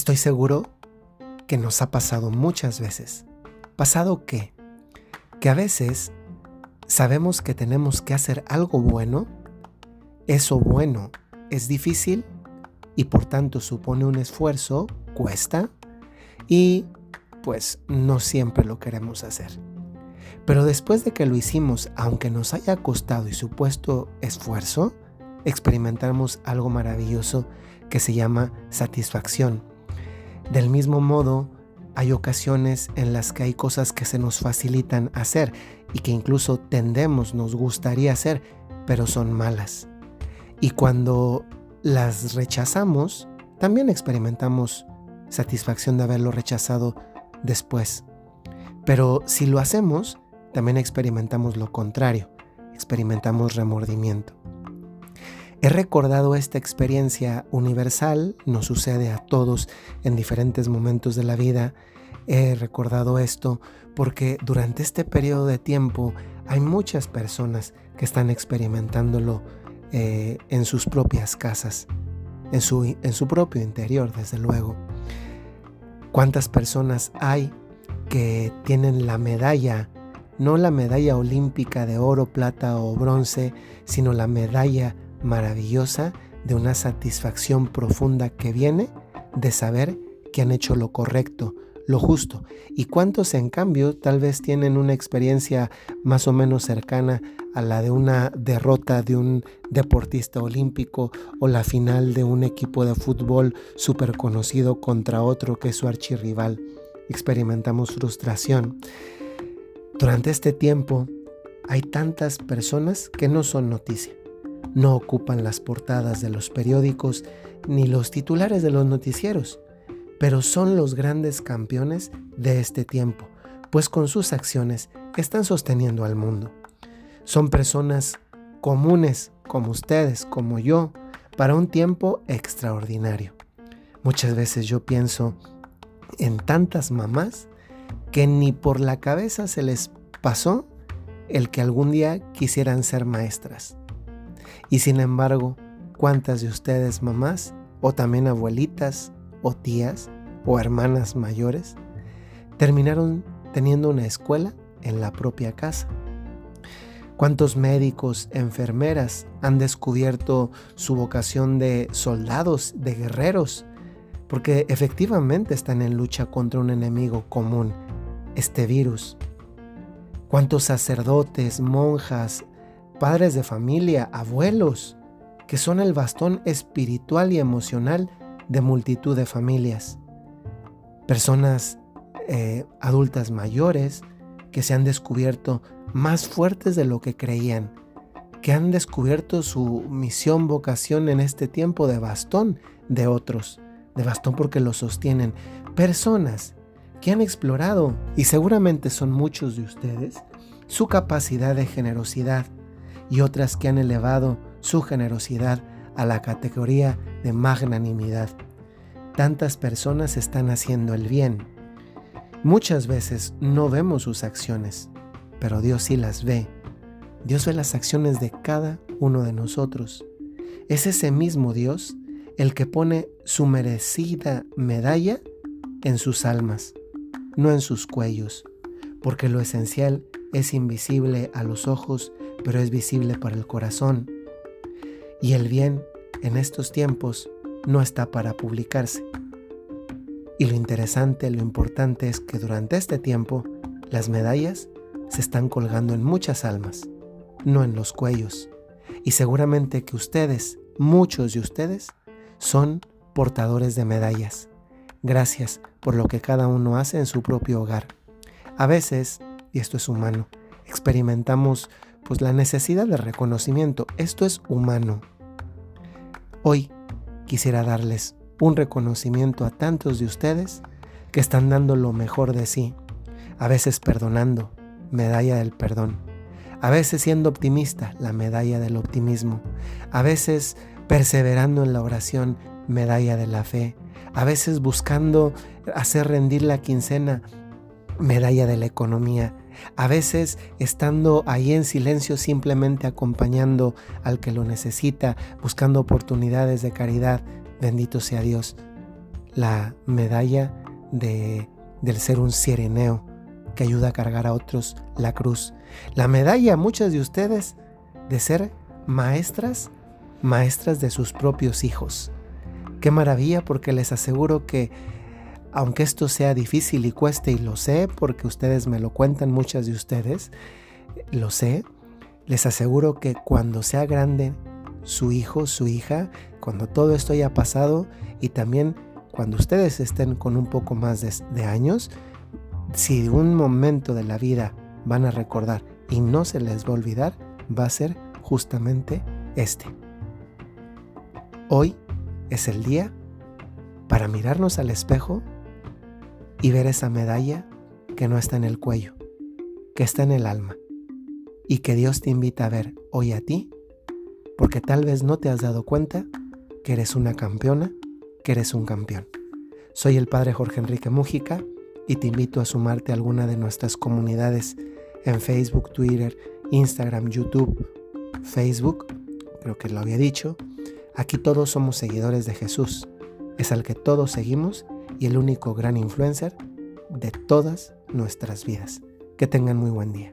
Estoy seguro que nos ha pasado muchas veces. ¿Pasado qué? Que a veces sabemos que tenemos que hacer algo bueno, eso bueno es difícil y por tanto supone un esfuerzo, cuesta y pues no siempre lo queremos hacer. Pero después de que lo hicimos, aunque nos haya costado y supuesto esfuerzo, experimentamos algo maravilloso que se llama satisfacción. Del mismo modo, hay ocasiones en las que hay cosas que se nos facilitan hacer y que incluso tendemos, nos gustaría hacer, pero son malas. Y cuando las rechazamos, también experimentamos satisfacción de haberlo rechazado después. Pero si lo hacemos, también experimentamos lo contrario, experimentamos remordimiento. He recordado esta experiencia universal, nos sucede a todos en diferentes momentos de la vida. He recordado esto porque durante este periodo de tiempo hay muchas personas que están experimentándolo eh, en sus propias casas, en su, en su propio interior, desde luego. ¿Cuántas personas hay que tienen la medalla, no la medalla olímpica de oro, plata o bronce, sino la medalla maravillosa de una satisfacción profunda que viene de saber que han hecho lo correcto, lo justo. Y cuántos en cambio tal vez tienen una experiencia más o menos cercana a la de una derrota de un deportista olímpico o la final de un equipo de fútbol súper conocido contra otro que es su archirrival. Experimentamos frustración. Durante este tiempo hay tantas personas que no son noticia no ocupan las portadas de los periódicos ni los titulares de los noticieros, pero son los grandes campeones de este tiempo, pues con sus acciones están sosteniendo al mundo. Son personas comunes como ustedes, como yo, para un tiempo extraordinario. Muchas veces yo pienso en tantas mamás que ni por la cabeza se les pasó el que algún día quisieran ser maestras. Y sin embargo, ¿cuántas de ustedes mamás o también abuelitas o tías o hermanas mayores terminaron teniendo una escuela en la propia casa? ¿Cuántos médicos, enfermeras han descubierto su vocación de soldados, de guerreros? Porque efectivamente están en lucha contra un enemigo común, este virus. ¿Cuántos sacerdotes, monjas, padres de familia, abuelos, que son el bastón espiritual y emocional de multitud de familias. Personas eh, adultas mayores que se han descubierto más fuertes de lo que creían, que han descubierto su misión, vocación en este tiempo de bastón de otros, de bastón porque lo sostienen. Personas que han explorado, y seguramente son muchos de ustedes, su capacidad de generosidad, y otras que han elevado su generosidad a la categoría de magnanimidad. Tantas personas están haciendo el bien. Muchas veces no vemos sus acciones, pero Dios sí las ve. Dios ve las acciones de cada uno de nosotros. Es ese mismo Dios el que pone su merecida medalla en sus almas, no en sus cuellos, porque lo esencial es invisible a los ojos pero es visible para el corazón. Y el bien en estos tiempos no está para publicarse. Y lo interesante, lo importante es que durante este tiempo las medallas se están colgando en muchas almas, no en los cuellos. Y seguramente que ustedes, muchos de ustedes, son portadores de medallas. Gracias por lo que cada uno hace en su propio hogar. A veces, y esto es humano, experimentamos pues la necesidad de reconocimiento. Esto es humano. Hoy quisiera darles un reconocimiento a tantos de ustedes que están dando lo mejor de sí, a veces perdonando, medalla del perdón, a veces siendo optimista, la medalla del optimismo, a veces perseverando en la oración, medalla de la fe, a veces buscando hacer rendir la quincena, medalla de la economía, a veces estando ahí en silencio simplemente acompañando al que lo necesita, buscando oportunidades de caridad, bendito sea Dios. la medalla de, del ser un sireneo que ayuda a cargar a otros la cruz. La medalla, muchas de ustedes, de ser maestras, maestras de sus propios hijos. Qué maravilla porque les aseguro que aunque esto sea difícil y cueste, y lo sé porque ustedes me lo cuentan, muchas de ustedes, lo sé, les aseguro que cuando sea grande su hijo, su hija, cuando todo esto haya pasado y también cuando ustedes estén con un poco más de, años, si un momento de la vida van a recordar y no se les va a olvidar, va a ser justamente este. Hoy es el día para mirarnos al espejo y ver esa medalla que no está en el cuello, que está en el alma y que Dios te invita a ver hoy a ti, porque tal vez no te has dado cuenta que eres una campeona, que eres un campeón. Soy el Padre Jorge Enrique Mújica y te invito a sumarte a alguna de nuestras comunidades en Facebook, Twitter, Instagram, YouTube, Facebook, creo que lo había dicho. Aquí todos somos seguidores de Jesús, es al que todos seguimos y el único gran influencer de todas nuestras vidas. Que tengan muy buen día.